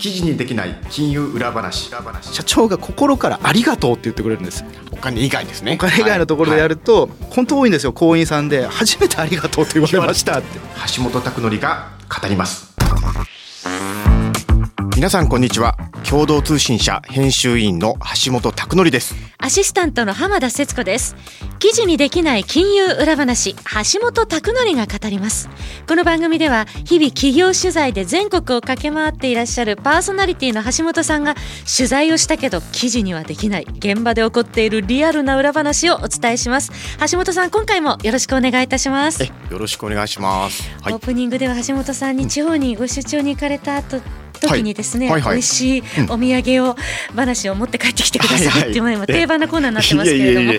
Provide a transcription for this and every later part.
記事にできない金融裏話。社長が心からありがとうって言ってくれるんです。お金以外ですね。お金以外のところでやると、本当多いんですよ行員さんで。初めてありがとうと言われました。って橋本拓則が語ります。皆さんこんにちは。共同通信社編集員の橋本拓則です。アシスタントの浜田節子です記事にできない金融裏話橋本拓則が語ります。この番組では日々企業取材で全国を駆け回っていらっしゃるパーソナリティの橋本さんが取材をしたけど記事にはできない現場で起こっているリアルな裏話をお伝えします。橋本さん今回もよろしくお願いいたします。よろしくお願いします、はい、オープニングでは橋本さんに地方にご出張に行かれた後時にですね、はい。はいはい、美味しいお土産を、話を持って帰ってきてくださいっていうのが定番なコーナーになってますけれども。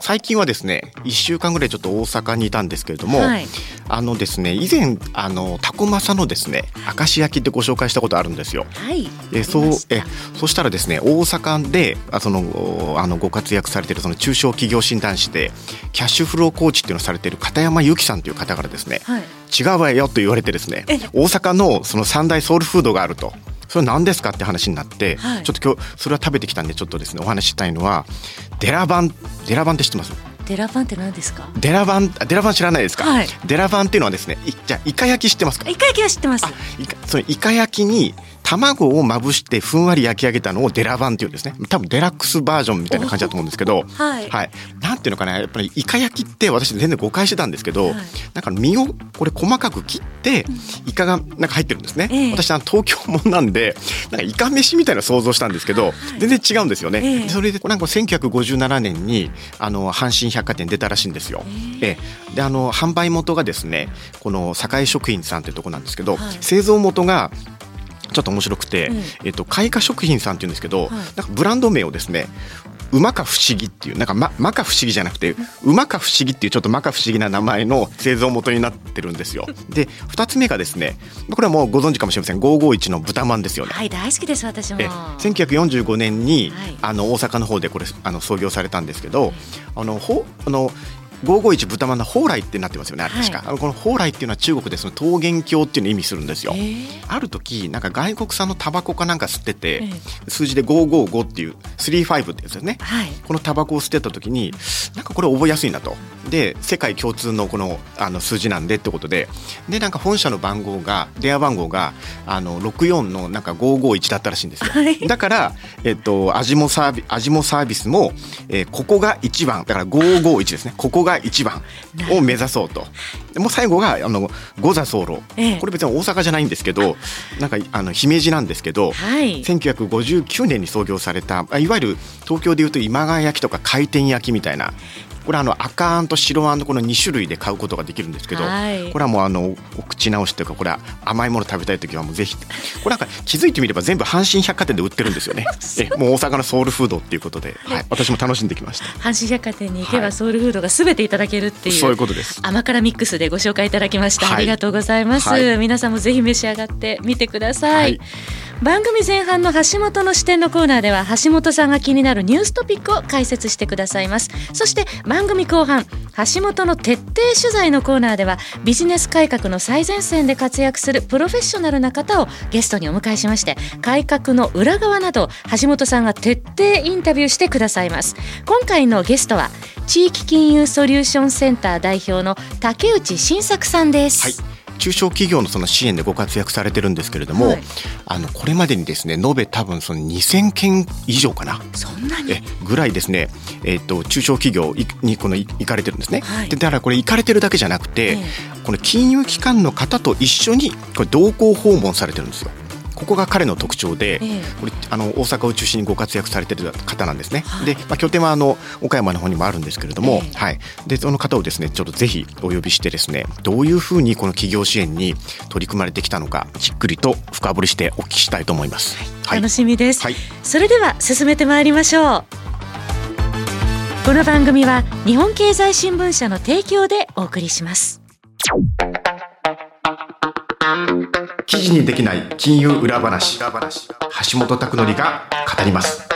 最近はですね1週間ぐらいちょっと大阪にいたんですけれども、はい、あのですね以前あのタコマサのですね明石焼きってご紹介したことあるんですよ。はい、えそうえそしたらですね大阪であそのあのご活躍されているその中小企業診断士でキャッシュフローコーチっていうのをされている片山由紀さんという方からですね、はい、違うわよと言われてですね大阪のその三大ソウルフードがあると。それは何ですかって話になって、はい、ちょっと今日それは食べてきたんでちょっとですねお話ししたいのはデラバンデラバンって知ってます？デラバンって何ですか？デラバンデラバン知らないですか、はい、デラバンっていうのはですねじゃイカ焼き知ってますか？イカ焼きは知ってます。そのイカ焼きに卵をまぶしてふんわり焼き上げたのをデラバンっていうんですね。多分デラックスバージョンみたいな感じだと思うんですけど、はい、はい、なんていうのかなやっぱりイカ焼きって私全然誤解してたんですけど、はい、なんか身をこれ細かく切ってイカがなんか入ってるんですね、え私は東京もんなんでなんかイカ飯みたいな想像したんですけど、はい、全然違うんですよね、えそれでなんか1957年にあの阪神百貨店出たらしいんですよ、えであの販売元がですねこの堺食品さんっていうとこなんですけど、製造元がちょっと面白くて、うん、えっと、開花食品さんっていうんですけど、はい、なんかブランド名をですね馬か不思議っていうなんかままか不思議じゃなくて馬か不思議っていうちょっとまか不思議な名前の製造元になってるんですよ。で2つ目がですねこれはもうご存知かもしれません551の豚まんですよね。はい大好きです私も。え1945年に、はい、あの大阪の方でこれあの創業されたんですけど、あのほあの551豚まんの蓬莱ってなってますよねあれ確か、はい、この蓬莱っていうのは中国でその桃源郷っていうのを意味するんですよ、ある時なんか外国産のタバコかなんか吸ってて、数字で555っていう35ってやつですね、はい、このタバコを吸ってた時になんかこれ覚えやすいなと。で世界共通のこのあの数字なんでってことで。でなんか本社の番号が電話番号があの64のなんか551だったらしいんですよ、はい、だからえっと味もサービ味もサービスも、えー、ここが一番。だから551ですね。ここが一番を目指そうと。もう最後があの五座候、ええ、これ別に大阪じゃないんですけどなんかあの姫路なんですけど、はい、1959年に創業されたいわゆる東京でいうと今川焼きとか回転焼きみたいなこれあの赤あんと白あんのこの2種類で買うことができるんですけど、はい、これはもうあのお口直しというかこれは甘いもの食べたい時はもうぜひこれなんか気づいてみれば全部阪神百貨店で売ってるんですよね。えもう大阪のソウルフードっていうことで、はい、私も楽しんできました。阪神百貨店に行けばソウルフードがすべていただけるっていう、そういうことです。甘辛ミックスでご紹介いただきました、ありがとうございます、皆さんもぜひ召し上がってみてください。番組前半の橋本の視点のコーナーでは橋本さんが気になるニューストピックを解説してください。ますそして番番組後半橋本の徹底取材のコーナーではビジネス改革の最前線で活躍するプロフェッショナルな方をゲストにお迎えしまして改革の裏側など橋本さんが徹底インタビューしてくださいます。今回のゲストは地域金融ソリューションセンター代表の竹内晋作さんです、はい。中小企業のその支援でご活躍されてるんですけれども、はい、あのこれまでにですね延べ多分その2000件以上かな。そんなに？えぐらいですね、えーと、中小企業にこの行かれてるんですね、はい、でだからこれ行かれてるだけじゃなくて、えー、この金融機関の方と一緒にこれ同行訪問されてるんですよ。ここが彼の特徴で、えこれあの大阪を中心にご活躍されてる方なんですね。はい、で、まあ、拠点はあの岡山の方にもあるんですけれども、え、はい、でその方をですねちょっとぜひお呼びしてですねどういうふうにこの企業支援に取り組まれてきたのかじっくりと深掘りしてお聞きしたいと思います。はい、楽しみです、はい、それでは進めてまいりましょう。この番組は日本経済新聞社の提供でお送りします。記事にできない金融裏話。橋本拓則が語ります。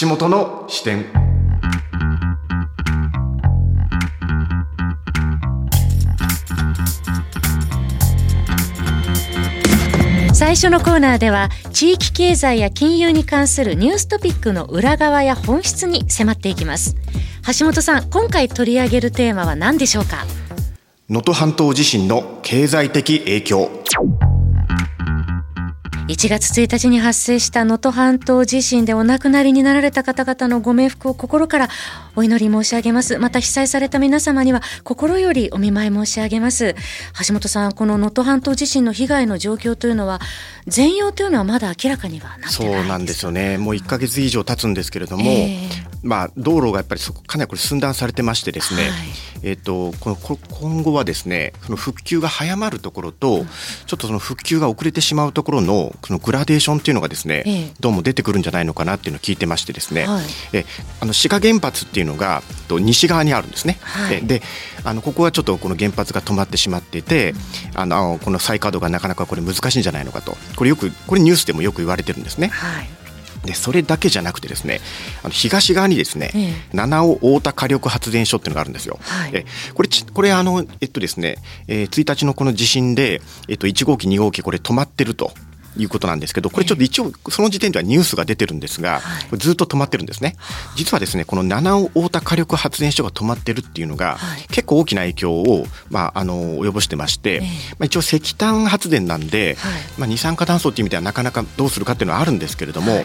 橋本の視点。最初のコーナーでは地域経済や金融に関するニューストピックの裏側や本質に迫っていきます。橋本さん今回取り上げるテーマは何でしょうか？能登半島地震の経済的影響1月1日に発生した能登半島地震でお亡くなりになられた方々のご冥福を心からお祈り申し上げます。また被災された皆様には心よりお見舞い申し上げます。橋本さん、この能登半島地震の被害の状況というのは、全容というのはまだ明らかにはなってそうなんですよね。もう1か月以上経つんですけれども、えー、まあ道路がやっぱりそこかなりこれ寸断されてましてですね、はい、えっ、ー、とこの今後はですね、その復旧が早まるところと、うん、ちょっとその復旧が遅れてしまうところのそのグラデーションっていうのがですね、ええ、どうも出てくるんじゃないのかなっていうのを聞いてましてですね、はい、えあの志賀原発っていうのがと西側にあるんですね。はい、であのここはちょっとこの原発が止まってしまっていて、うん、あのこの再稼働がなかなかこれ難しいんじゃないのかと。これよくこれニュースでもよく言われてるんですね。はいでそれだけじゃなくてですねあの東側にですね、ええ、七尾太田火力発電所っていうのがあるんですよ。はい、えこれこれあのえっとですね、えー、1日のこの地震でえっと1号機2号機これ止まってると。いうことなんですけど、これちょっと一応、その時点ではニュースが出てるんですが、ずっと止まってるんですね。実はですね、この七尾太田火力発電所が止まってるっていうのが、結構大きな影響を、まあ、あの、及ぼしてまして、まあ、一応石炭発電なんで、まあ、二酸化炭素っていう意味ではなかなかどうするかっていうのはあるんですけれども、やっ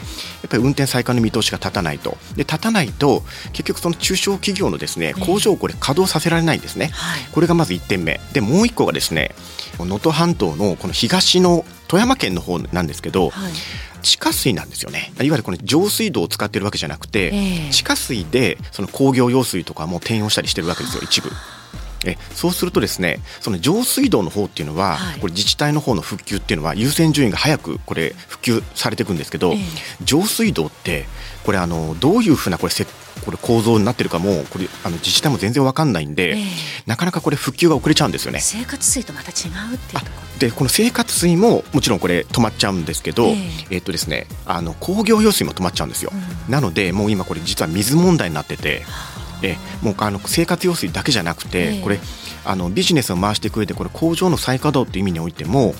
ぱり運転再開の見通しが立たないと。で、立たないと、結局その中小企業のですね、工場をこれ稼働させられないんですね。これがまず1点目。で、もう1個がですね、能登半島のこの東の富山県の方なんですけど、はい、地下水なんですよね。いわゆるこの上水道を使ってるわけじゃなくて、えー、地下水でその工業用水とかも転用したりしてるわけですよ一部。えそうするとですねその上水道の方っていうのは、はい、これ自治体の方の復旧っていうのは優先順位が早くこれ復旧されていくんですけど、えー、上水道ってこれあのどういうふうなこれこれ構造になってるかもこれあの自治体も全然わかんないんで、えー、なかなかこれ復旧が遅れちゃうんですよね。生活水とまた違うっていうとこでこの生活水ももちろんこれ止まっちゃうんですけど、えー、えー、っとですねあの工業用水も止まっちゃうんですよ。うん、なのでもう今これ実は水問題になってて。えもうあの生活用水だけじゃなくて、えー、これあのビジネスを回していく上でこれ工場の再稼働っていう意味においても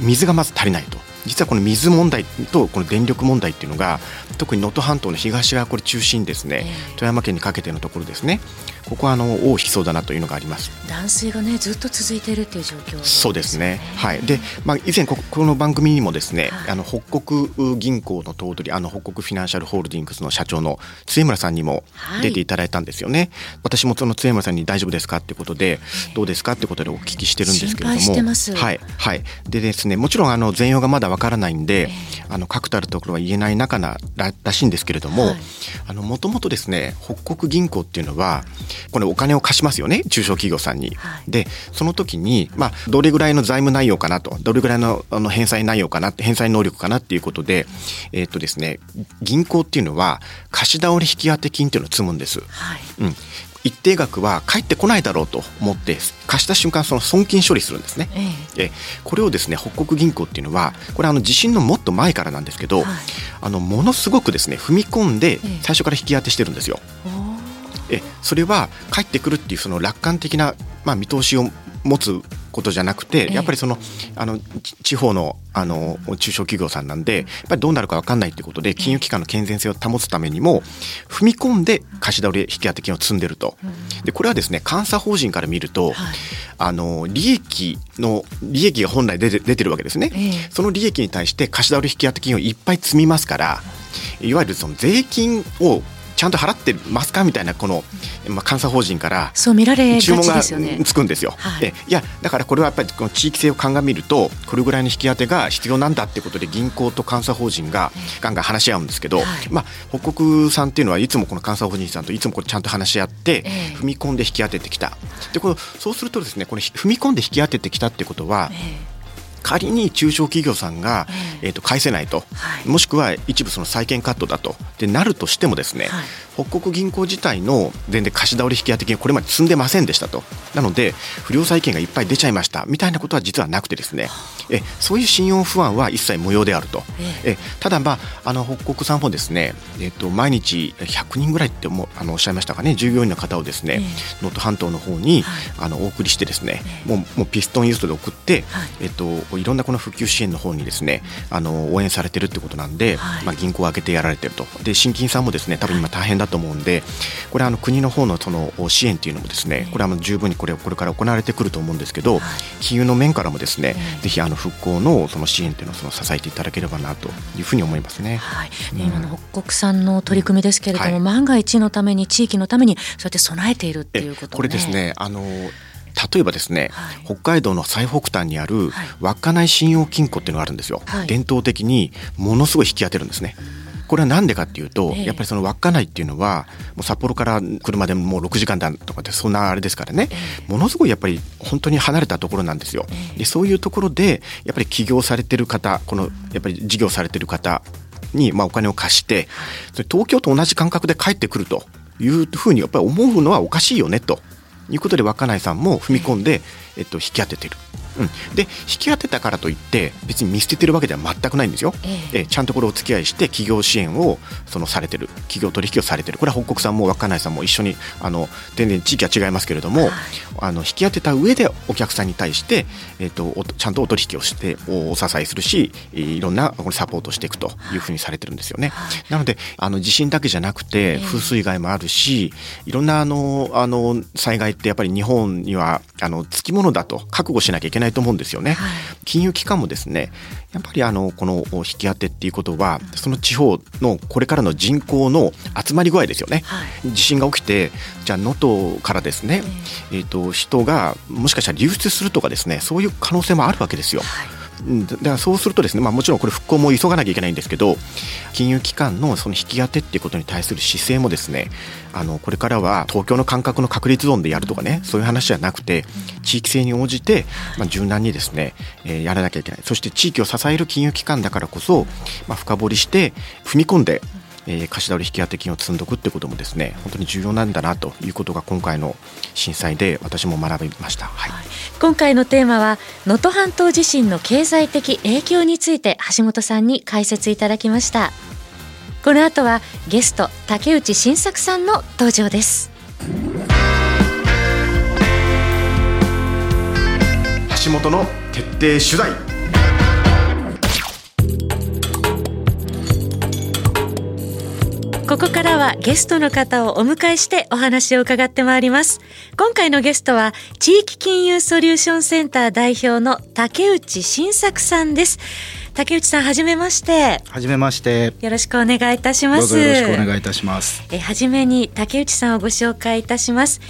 水がまず足りないと実はこの水問題とこの電力問題っていうのが特に能登半島の東側これ中心ですね、えー、富山県にかけてのところですね。ここはあの尾を引きそうだなというのがあります。断水がねずっと続いているっていう状況、ね、そうですね。はい。でまあ以前ここの番組にもですね、はい、あの北国銀行の頭取あの北国フィナンシャルホールディングスの社長の津村さんにも出ていただいたんですよね、はい、私もその津山さんに大丈夫ですかってことで、どうですかってことでお聞きしてるんですけれども。はい。はい。でですねもちろんあの全容がまだわからないんで、あの確たるところは言えない中なららしいんですけれども、あのもともとですね北国銀行っていうのはこれお金を貸しますよね中小企業さんに。はい、でその時に、まあ、どれぐらいの財務内容かなとどれぐらいのあの返済内容かな返済能力かなっていうことで、えー、っとですね、銀行っていうのは貸し倒れ引き当て金っていうのを積むんです。はい、うん一定額は返ってこないだろうと思って貸した瞬間その損金処理するんですね、ええ、これをですね北国銀行っていうのはこれあの地震のもっと前からなんですけど、はい、あのものすごくですね踏み込んで最初から引き当てしてるんですよ。えそれは帰ってくるっていうその楽観的な、まあ、見通しを持つことじゃなくて、やっぱりそのあの地方のあの中小企業さんなんでやっぱりどうなるか分かんないってことで金融機関の健全性を保つためにも踏み込んで貸し倒れ引き当て金を積んでると。でこれはですね監査法人から見ると、あの利益の利益が本来出て出てるわけですね、その利益に対して貸し倒れ引き当て金をいっぱい積みますからいわゆるその税金をちゃんと払ってますかみたいなこの、まあ、監査法人から注文がつくんですよ。はい、いやだからこれはやっぱりこの地域性を鑑みるとこれぐらいの引き当てが必要なんだってことで銀行と監査法人がガンガン話し合うんですけど、はい、まあ、北国さんっていうのはいつもこの監査法人さんといつもこれちゃんと話し合って踏み込んで引き当ててきた。でこのそうするとですねこれ踏み込んで引き当ててきたってことは、仮に中小企業さんが、えー、と返せないと、はい、もしくは一部その債権カットだと。でなるとしてもですね、はい、北国銀行自体の全然貸し倒れ引き当て金これまで積んでませんでしたと。なので不良債権がいっぱい出ちゃいました。みたいなことは実はなくてですね。えそういう信用不安は一切無用であると。えただまああの北国さんもですね、えっと、毎日100人ぐらいってもあのおっしゃいましたかね従業員の方をですね能登半島の方に、あのお送りしてですねもうもうピストンユーストで送って、えっと、いろんなこの普及支援の方にですねあの応援されてるってことなんで、まあ、銀行を開けてやられてると。で新金さんもですね多分今大変だと思うんでこれあの国の方のその支援っていうのもですねこれは十分にこれこれから行われてくると思うんですけど、金融の面からもですね、ぜひあの復興のその支援っていうのをその支えていただければなというふうに思いますね。はい、うん、今の北国産の取り組みですけれども、はい、万が一のために地域のためにそうやって備えているっていうこと、ね、これですねあの例えばですね、はい、北海道の最北端にある稚内信用金庫っていうのがあるんですよ、はい、伝統的にものすごい引き当てるんですね。これは何でかっていうと、やっぱりその稚内っていうのはもう札幌から車でもう6時間だとかってそんなあれですからね、ものすごいやっぱり本当に離れたところなんですよ。でそういうところでやっぱり起業されてる方このやっぱり事業されてる方にまあお金を貸してそれ東京と同じ感覚で帰ってくるというふうにやっぱり思うのはおかしいよねということで稚内さんも踏み込んで、えっと、引き当ててる。うん、で引き当てたからといって別に見捨ててるわけでは全くないんですよ、ええ。ちゃんとこれお付き合いして企業支援をそのされてる企業取引をされてる。これは北国さんも稚内さんも一緒にあの全然地域は違いますけれども、はい、あの引き当てた上でお客さんに対して、えーと、ちゃんとお取引をしてお支えするしいろんなこれサポートしていくというふうにされてるんですよね、はい、なのであの地震だけじゃなくて風水害もあるしいろんなあのあの災害ってやっぱり日本にはあのつきものだと覚悟しなきゃいけないと思うんですよね。はい、金融機関もですねやっぱりあのこの引き当てっていうことはその地方のこれからの人口の集まり具合ですよね。はい、地震が起きてじゃあ能登からですね、えー、と人がもしかしたら流出するとかですねそういう可能性もあるわけですよ。はいだからそうするとですね、まあ、もちろんこれ復興も急がなきゃいけないんですけど金融機関のその引き当てっていうことに対する姿勢もですねあのこれからは東京の感覚の確率ゾーンでやるとかねそういう話じゃなくて地域性に応じて、まあ、柔軟にですね、えー、やらなきゃいけない。そして地域を支える金融機関だからこそ、まあ、深掘りして踏み込んでえー、貸し倒れ引き当て金を積んどくってこともですね本当に重要なんだなということが今回の震災で私も学びました、はい、今回のテーマは能登半島地震の経済的影響について橋本さんに解説いただきました。この後はゲスト竹内晋作さんの登場です。橋本の徹底取材。ここからはゲストの方をお迎えしてお話を伺ってまいります。今回のゲストは地域金融ソリューションセンター代表の竹内新作さんです。竹内さんはじめまして。はじめまして。よろしくお願いいたします。よろしくお願いいたします。えはじめに竹内さんをご紹介いたします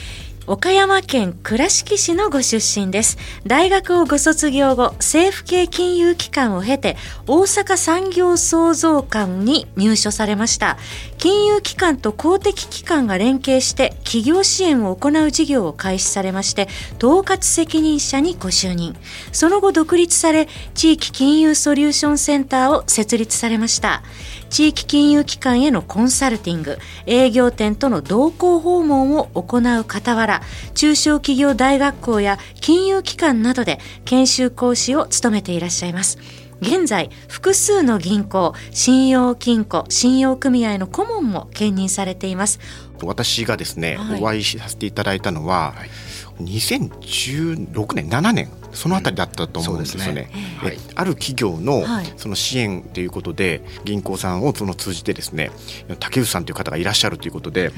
岡山県倉敷市のご出身です。大学をご卒業後、政府系金融機関を経て、大阪産業創造館に入所されました。金融機関と公的機関が連携して企業支援を行う事業を開始されまして、統括責任者にご就任。その後独立され、地域金融ソリューションセンターを設立されました。地域金融機関へのコンサルティング、営業店との同行訪問を行う傍ら、中小企業大学校や金融機関などで研修講師を務めていらっしゃいます。現在、複数の銀行、信用金庫、信用組合の顧問も兼任されています。私がですね、はい、お会いさせていただいたのは、はい2016年7年そのあたりだったと思うんですよね。うん、ね。ある企業のその支援ということで銀行さんをその通じてですね竹内さんという方がいらっしゃるということで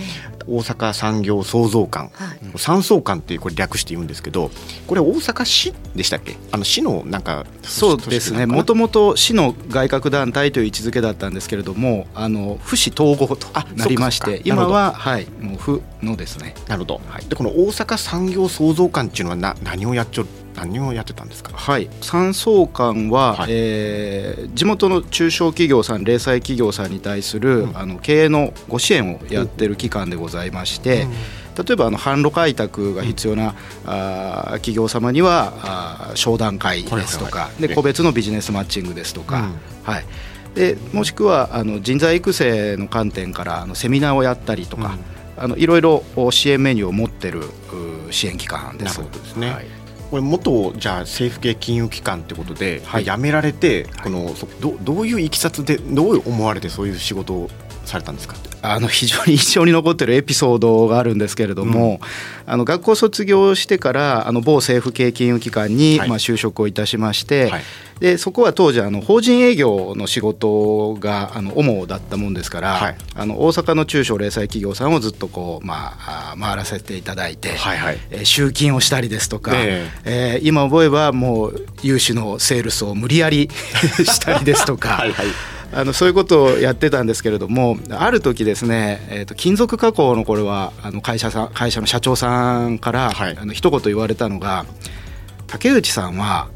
大阪産業創造館、はい、産総館っていうこれ略して言うんですけどこれ大阪市でしたっけ？あの市のなんかそうですね。もともと市の外郭団体という位置づけだったんですけれどもあの府市統合となりまして今ははいもう府のですね。なるほど、はい、でこの大阪産業創造館っていうのはな何をやっちょ何をやってたんですか？はい。産総館は、はい、えー、地元の中小企業さん零細企業さんに対する、うん、あの経営のご支援をやってる機関でございまして、うん、例えばあの販路開拓が必要な、うん、あ企業様にはあ商談会ですとか、で個別のビジネスマッチングですとか、はい。でもしくはあの人材育成の観点からあのセミナーをやったりとか、うん、あのいろいろ支援メニューを持ってる支援機関です。なるほどですね、はいこれ元じゃあ政府系金融機関ってことで、はい、辞められて、このどどういういきさつでどう思われてそういう仕事をされたんですかあの非常に印象に残ってるエピソードがあるんですけれども、うん、あの学校卒業してからあの某政府系金融機関に、まあ就職をいたしまして、はい、でそこは当時あの法人営業の仕事があの主だったもんですから、はい、あの大阪の中小零細企業さんをずっとこう、まあ、回らせていただいて、はいはい、えー、集金をしたりですとか、えー、えー、今思えばもう融資のセールスを無理やり したりですとか。はいはいあのそういうことをやってたんですけれどもある時ですね、えーと、金属加工のこれはあの会社さん会社の社長さんから、はい、あの一言言われたのが「竹内さんは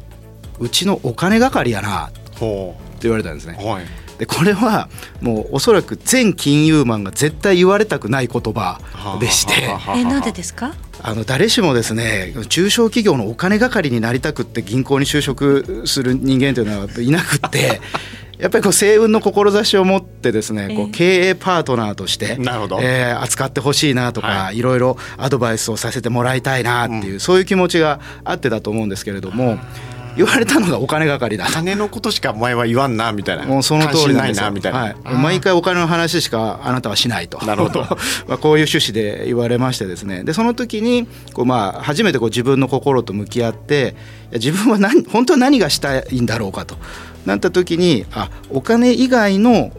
うちのお金係やな」って言われたんですね。はい。でこれはもうおそらく全金融マンが絶対言われたくない言葉でしてえなんでですか？あの誰しもですね中小企業のお金係になりたくって銀行に就職する人間というのはいなくって やっぱりこう星雲の志を持ってですね、こう経営パートナーとして、なるほど。えー、扱ってほしいなとか、はい、いろいろアドバイスをさせてもらいたいなっていう、うん、そういう気持ちがあってだと思うんですけれども。言われたのがお金係だ金 のことしかお前は言わんなみたいなもうその通りないなみたい。な、はい、毎回お金の話しかあなたはしないと。なるほど。まあこういう趣旨で言われましてですね。でその時にこうまあ初めてこう自分の心と向き合って自分は何本当は何がしたいんだろうかとなった時にあお金以外の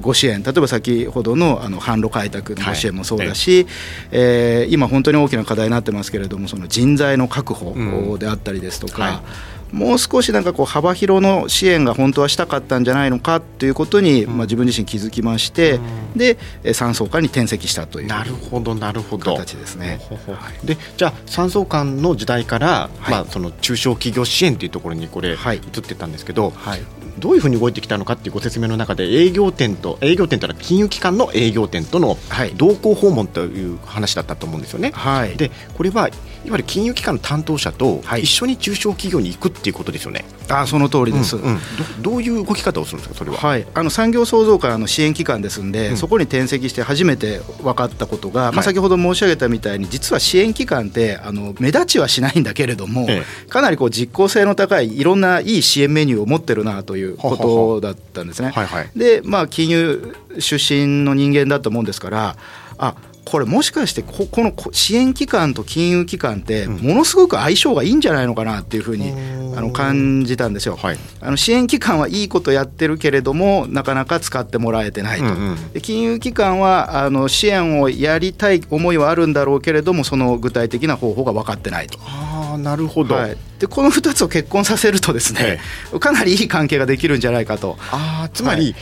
ご支援例えば先ほどのあの販路開拓のご支援もそうだし、はい、えー、今本当に大きな課題になってますけれどもその人材の確保であったりですとか、うんはいもう少しなんかこう幅広の支援が本当はしたかったんじゃないのかということに、まあ、自分自身気づきまして、で三層間に転籍したというなるほどなるほど。形ですね。でじゃあ三層間の時代から、まあ、その中小企業支援というところにこれ、移ってたんですけど、はい、どういうふうに動いてきたのかっていうご説明の中で営業店と営業店というのは金融機関の営業店との同行訪問という話だったと思うんですよね。はい、でこれはいわゆる金融機関の担当者と一緒に中小企業に行くっていうことですよね。あその通りです、うんうん、ど。どういう動き方をするんですかそれは？はい、あの産業創造会の支援機関ですんで、うん、そこに転籍して初めて分かったことが、まあ、先ほど申し上げたみたいに実は支援機関ってあの目立ちはしないんだけれども、ええ、かなりこう実効性の高いいろんないい支援メニューを持ってるなということだったんですね。はいはい、でまあ金融出身の人間だと思うんですからあこれもしかしてここの支援機関と金融機関ってものすごく相性がいいんじゃないのかなっていうふうにあの感じたんですよ、はい、あの支援機関はいいことやってるけれどもなかなか使ってもらえてないと、うんうん、金融機関はあの支援をやりたい思いはあるんだろうけれどもその具体的な方法が分かってないと。あなるほど、はい、でこの2つを結婚させるとですね、はい、かなりいい関係ができるんじゃないかと。あつまり、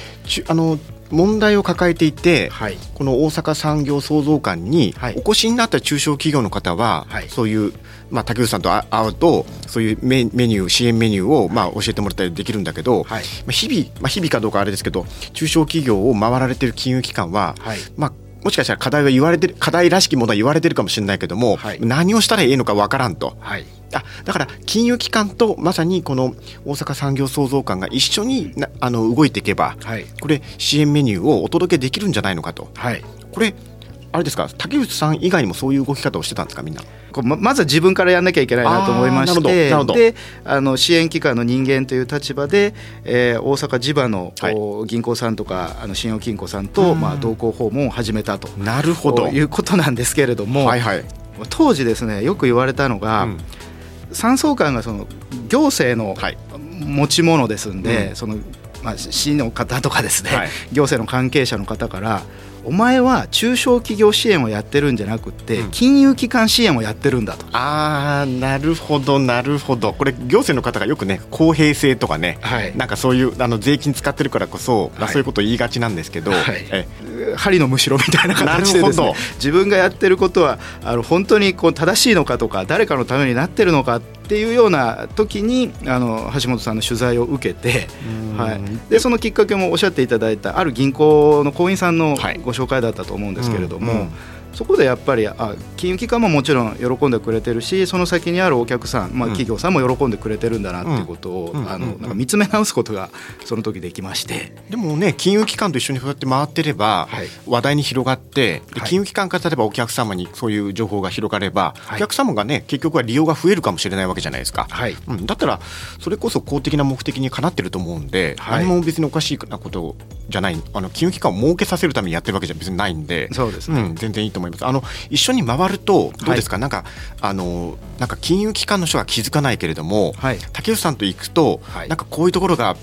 あの問題を抱えていて、はい、この大阪産業創造館にお越しになった中小企業の方は、はい、そういう、まあ、竹内さんと会うとそういうメニュー支援メニューを、まあ、教えてもらったりできるんだけど、はい、まあ、日々、まあ、日々かどうかあれですけど中小企業を回られてる金融機関は、まあもしかしたら課題は言われてる課題らしきものは言われてるかもしれないけども、何をしたらいいのかわからんと。はい。あだから金融機関とまさにこの大阪産業創造館が一緒になあの動いていけば、はい、これ支援メニューをお届けできるんじゃないのかと、はい、これあれですか？竹内さん以外にもそういう動き方をしてたんですか？みんな。ままずは自分からやんなきゃいけないなと思いましてであの支援機関の人間という立場で、えー、大阪地場の、はい、銀行さんとかあの信用金庫さんと、まあ、同行訪問を始めたと。なるほど。いうことなんですけれども、はいはい、当時ですねよく言われたのが、うん。産総館がその行政の持ち物ですんで、はいうん、そのまあ、市の方とかですね、はい、行政の関係者の方からお前は中小企業支援をやってるんじゃなくて、金融機関支援をやってるんだと。ああなるほどなるほど。これ行政の方がよくね公平性とかね、はい、なんかそういうあの税金使ってるからこそ、はい、そういうことを言いがちなんですけど、はい、え針のむしろみたいな形でですね。自分がやってることはあの本当にこう正しいのかとか誰かのためになってるのかっていうような時にあの橋本さんの取材を受けて、はい、でそのきっかけもおっしゃっていただいたある銀行の行員さんのご紹介だったと思ううんですけれども、うんうん、そこでやっぱりあ金融機関ももちろん喜んでくれてるしその先にあるお客さん、まあ、企業さんも喜んでくれてるんだなっていうことを、あのなんか見つめ直すことがその時できまして。でもね金融機関と一緒にそうやって回ってれば、はい、話題に広がって、金融機関から例えばお客様にそういう情報が広がれば、はい、お客様がね結局は利用が増えるかもしれないわけじゃないですか、はい。うん、だったらそれこそ公的な目的にかなってると思うんで、何も別におかしいなことじゃないあの金融機関を儲けさせるためにやってるわけじゃ別にないんで。そうですね、うん、全然いいと思います。あの一緒に回るとどうですか、はい、なんかあのなんか金融機関の人は気づかないけれども、はい、竹内さんと行くと、はい、なんかこういうところが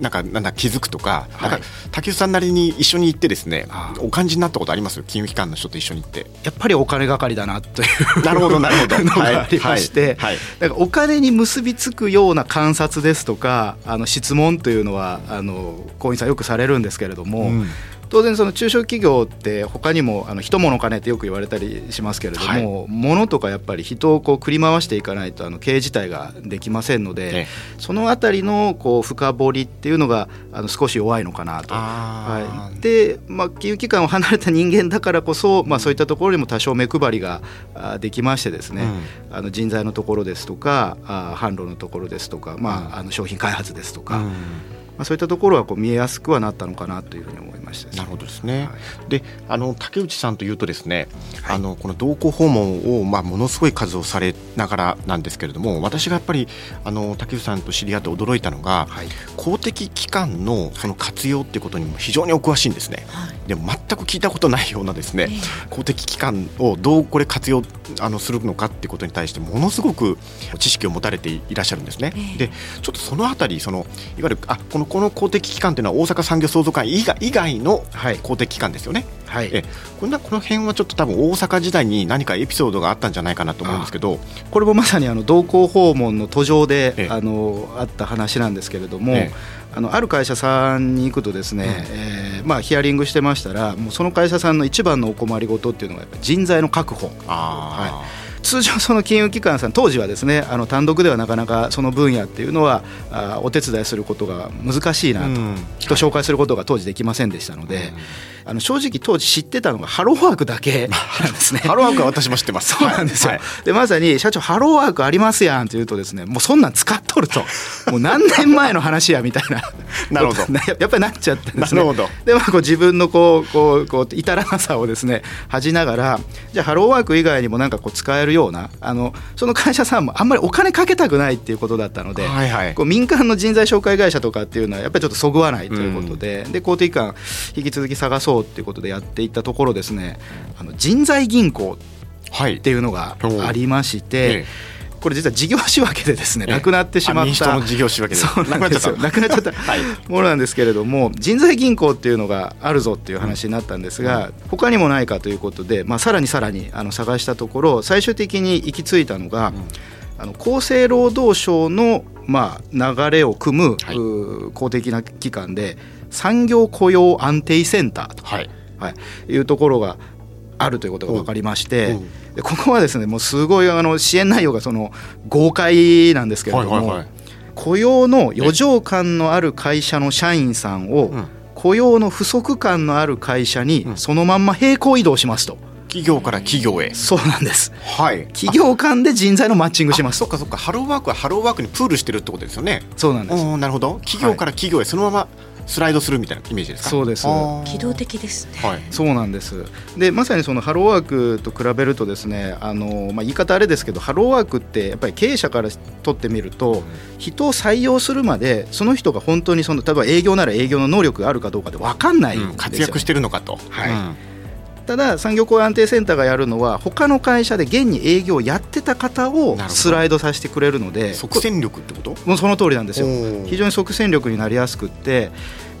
なんかなんだ気づくとか、はい、なんか竹内さんなりに一緒に行ってですね、お感じになったことあります？金融機関の人と一緒に行って。やっぱりお金係だなというなるほどなるほど。のがありまして、はいだからお金に結びつくような観察ですとかあの質問というのはあの行員さんよくされるんですけれども、うん当然その中小企業って他にもあの人物金ってよく言われたりしますけれども、はい、物とかやっぱり人をこう繰り回していかないとあの経営自体ができませんので、そのあたりのこう深掘りっていうのがあの少し弱いのかなと。はい、で、まあ、金融機関を離れた人間だからこそ、まあ、そういったところにも多少目配りができましてですね、うん、あの人材のところですとかあ販路のところですとか、まあ、あの商品開発ですとか。うんまあ、そういったところはこう見えやすくはなったのかなというふうに思いました、ね、なるほどですね、はい、であの竹内さんというとですね、はい、あのこの同行訪問を、まあ、ものすごい数をされながらなんですけれども私がやっぱりあの竹内さんと知り合って驚いたのが、はい、公的機関のその活用っていうことにも非常にお詳しいんですね、でも全く聞いたことないようなですね、公的機関をどうこれ活用あのするのかっていうことに対してものすごく知識を持たれていらっしゃるんですね。でちょっとそのあたりそのいわゆるあこのこの公的機関というのは大阪産業創造会以外以外の公的機関ですよね。はい、えこんなこの辺はちょっと多分大阪時代に何かエピソードがあったんじゃないかなと思うんですけどこれもまさにあの同行訪問の途上であのあった話なんですけれども。あのある会社さんに行くとですね、うん、えー、まあ、ヒアリングしてましたらもうその会社さんの一番のお困りごとっていうのがやっぱ人材の確保。はい通常その金融機関さん当時はですねあの単独ではなかなかその分野っていうのはあお手伝いすることが難しいなと、うん、人紹介することが当時できませんでしたので、うんあの正直当時知ってたのがハローワークだけなんですね。ハローワークは私も知ってます。そうなんですよ。はい、でまさに社長ハローワークありますやんって言うとですね、もうそんなん使っとると、もう何年前の話やみたいな。なるほど。やっぱりなっちゃってですね。なるほど。でまあこう自分のこうこうこう至らなさをですね恥じながら、じゃあハローワーク以外にもなんかこう使えるようなあのその会社さんもあんまりお金かけたくないっていうことだったので、はいはい、こう民間の人材紹介会社とかっていうのはやっぱりちょっとそぐわないということで、うん、で公的機関引き続き探そうっていうことでやっていったところですねあの人材銀行っていうのがありまして、はいこれ実は事業仕分けでですねなくなってしまった事業仕分けそうなんですよ。なくなっちゃった。ものなんですけれども人材銀行っていうのがあるぞっていう話になったんですが、他にもないかということで、まあ、さらにさらにあの探したところ最終的に行き着いたのが、あの厚生労働省のまあ流れを組む、はい、公的な機関で産業雇用安定センターと。はい。はい、いうところがあるということが分かりまして、でここはですねもうすごいあの支援内容がその豪快なんですけれども、雇用の余剰感のある会社の社員さんを、雇用の不足感のある会社にそのまんま並行移動しますと。企業から企業へ。そうなんです、はい、企業間で人材のマッチングしますそっかそっか。ハローワークはハローワークにプールしてるってことですよね。そうなんです。なるほど。企業から企業へそのままスライドするみたいなイメージですか？そうです。機動的ですね、はい、そうなんです。でまさにそのハローワークと比べるとですねあの、まあ、言い方あれですけどハローワークってやっぱり経営者からとってみると、人を採用するまでその人が本当にその例えば営業なら営業の能力があるかどうかで分かんない、うん、活躍してるのかと。はい、うんただ産業雇用安定センターがやるのは他の会社で現に営業をやってた方をスライドさせてくれるので即戦力ってこと？もうその通りなんですよ。非常に即戦力になりやすくって。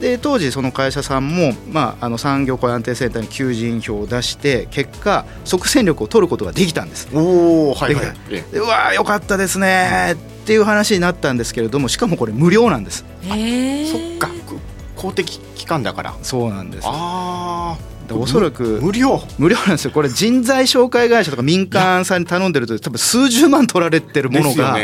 で当時その会社さんも、まあ、あの産業雇用安定センターに求人票を出して結果即戦力を取ることができたんです。おおはい、はい、うわよかったですねっていう話になったんですけれどもしかもこれ無料なんです。へそっか。公的機関だから。そうなんです。ああおそらく無料。無料なんですよ。これ人材紹介会社とか民間さんに頼んでると多分数十万取られてるものが、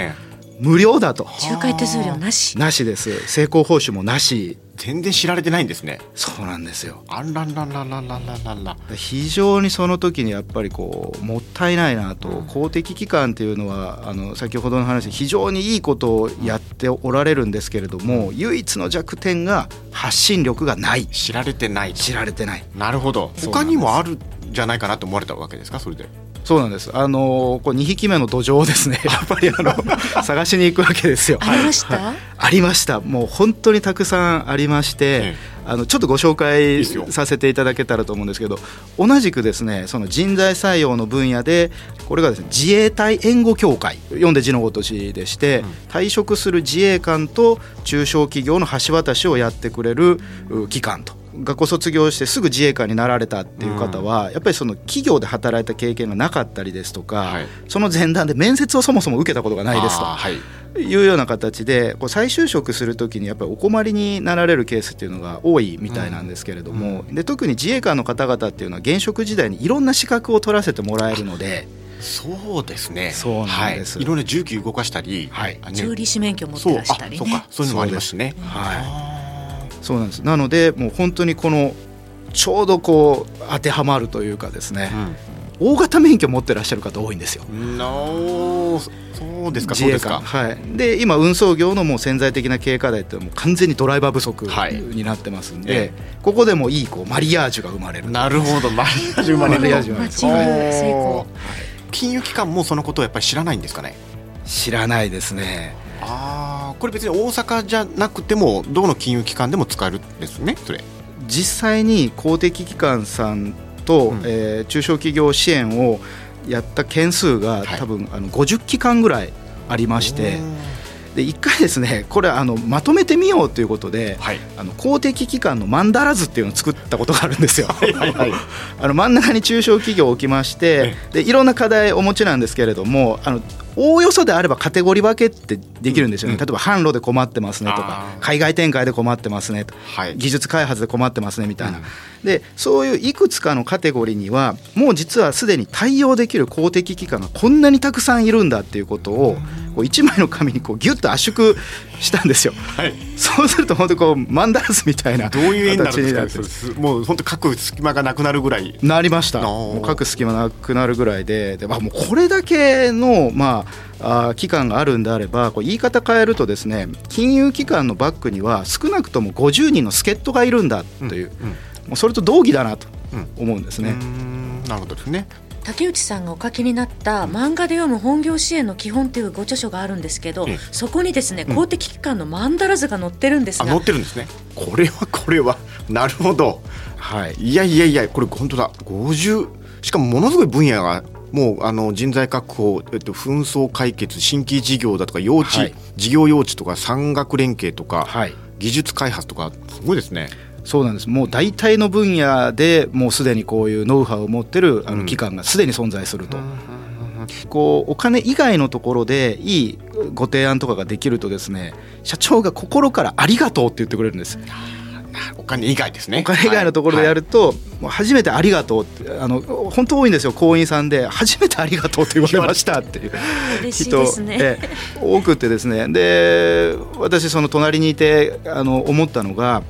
無料だと。仲介手数料なし。なしです。成功報酬もなし。全然知られてないんですね。そうなんですよ。あららららららら非常にその時にやっぱりこうもったいないなと、うん、公的機関っていうのはあの先ほどの話非常にいいことをやっておられるんですけれども、うん、唯一の弱点が発信力がない。知られてない知られてない。なるほど。他にもあるじゃないかなと思われたわけですかそれで。そうなんです。あのこう2匹目の土壌をですね、やっぱりあの 探しに行くわけですよ。ありました、ありました。もう本当にたくさんありまして、ええ、あのちょっとご紹介させていただけたらと思うんですけど、同じくですね、その人材採用の分野でこれがですね、自衛隊援護協会、読んで字のごとしでして、うん、退職する自衛官と中小企業の橋渡しをやってくれる機関と。学校卒業してすぐ自衛官になられたっていう方は、うん、やっぱりその企業で働いた経験がなかったりですとか、はい、その前段で面接をそもそも受けたことがないですと。はいいうような形でこう再就職するときにやっぱりお困りになられるケースっていうのが多いみたいなんですけれども、うん、で特に自衛官の方々っていうのは現職時代にいろんな資格を取らせてもらえるので。そうですね。そうなんです。はい、いろんな重機動かしたり、はい、調理師免許持ってらしたりね。そうか、そういうのもありますね。はい。そうなんです。なのでもう本当にこのちょうどこう当てはまるというかですね、うん、大型免許持ってらっしゃる方多いんですよ。No そうですか自衛官。はい、で今運送業のもう潜在的な経営課題ってもう完全にドライバー不足になってますんで、はい、ここでもいいこうマリアージュが生まれる。なるほどマリアージュ生まれる。マリアージュ成功金融機関もそのことをやっぱり知らないんですかね。知らないですねああこれ別に大阪じゃなくてもどの金融機関でも使えるんですねそれ。実際に公的機関さんと、うん、えー、中小企業支援をやった件数が、多分あの50機関ぐらいありまして。で1回ですねこれあのまとめてみようということで、はい、あの公的機関のマンダラズっていうのを作ったことがあるんですよ。はいはいはい、あの真ん中に中小企業を置きましてでいろんな課題お持ちなんですけれどもあのおおよそであればカテゴリー分けってできるんですよね、うん、例えば販路で困ってますねとか海外展開で困ってますねと、はい、技術開発で困ってますねみたいな、うん、でそういういくつかのカテゴリーにはもう実はすでに対応できる公的機関がこんなにたくさんいるんだっていうことをこう1枚の紙にこうギュッと圧縮したんですよ、はい、そうすると本当こうマンダラスみたいなどういう絵になるんですか？もう本当書く隙間がなくなるぐらい。なりました。もう書く隙間なくなるぐらいで。で、まあ、もうこれだけのまああ期間があるんであればこう言い方変えるとですね金融機関のバックには少なくとも50人の助っ人がいるんだという、うんうん、もうそれと同義だなと思うんですね。なるほどですね。竹内さんがお書きになった漫画で読む本業支援の基本というご著書があるんですけど、うん、そこにですね公的機関のマンダラ図が載ってるんですが、載ってるんですね。これはこれはなるほど。はい。いやいやいやこれ本当だ。50しかもものすごい分野がもうあの人材確保、えっと、紛争解決新規事業だとか幼稚、はい、事業幼稚とか産学連携とか、はい、技術開発とかすごいですね。そうなんですもう大体の分野でもうすでにこういうノウハウを持ってるあの機関がすでに存在すると。こうお金以外のところでいいご提案とかができるとですね社長が心からありがとうって言ってくれるんです。お金以外ですね。お金以外のところでやると、はい、もう初めてありがとうってあの本当多いんですよ行員さんで。初めてありがとうって言われましたっていう。人、ね、多くてですね。で私その隣にいてあの思ったのが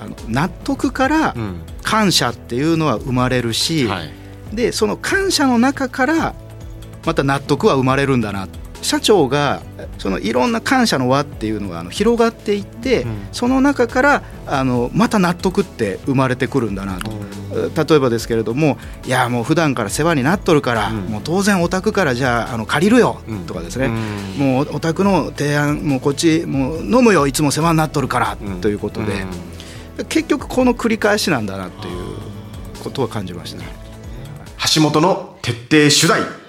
あの納得から感謝っていうのは生まれるし、うんはい、でその感謝の中からまた納得は生まれるんだな社長がそのいろんな感謝の輪っていうのがあの広がっていって、うん、その中からあのまた納得って生まれてくるんだなと、うん、例えばですけれどもいやもう普段から世話になっとるから、うん、もう当然お宅からじゃああの借りるよとかですね、もうお宅の提案もうこっちもう飲むよいつも世話になっとるからということで。結局この繰り返しなんだなっていうことは感じました、橋本の徹底取材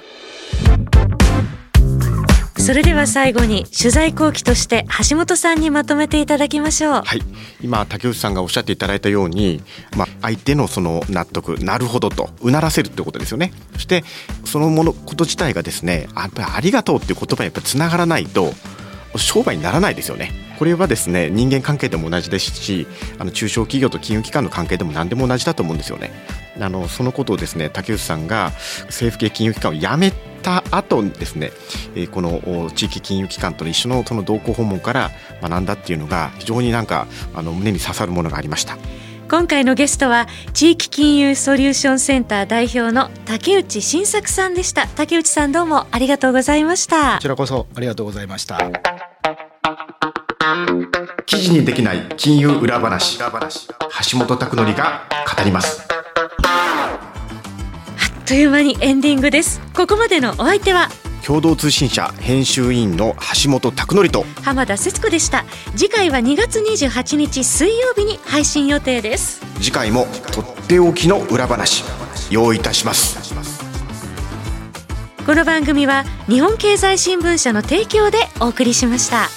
それでは最後に取材後期として橋本さんにまとめていただきましょう。はい、今竹内さんがおっしゃっていただいたように、まあ、相手のその納得なるほどとうならせるってことですよね。そしてそのものこと自体がですねやっぱりありがとうっていう言葉にやっぱつながらないと商売にならないですよね。これはですね人間関係でも同じですしあの中小企業と金融機関の関係でも何でも同じだと思うんですよね。あのそのことをですね竹内さんが政府系金融機関を辞めた後にですね、えー、この地域金融機関との一緒のその同行訪問から学んだっていうのが非常になんかあの胸に刺さるものがありました。今回のゲストは地域金融ソリューションセンター代表の竹内新作さんでした。竹内さんどうもありがとうございました。こちらこそありがとうございました。記事にできない金融裏話橋本拓典が語りますという間にエンディングです。ここまでのお相手は共同通信社編集員の橋本拓典と浜田節子でした。次回は2月28日水曜日に配信予定です。次回もとっておきの裏話用意いたします。この番組は日本経済新聞社の提供でお送りしました。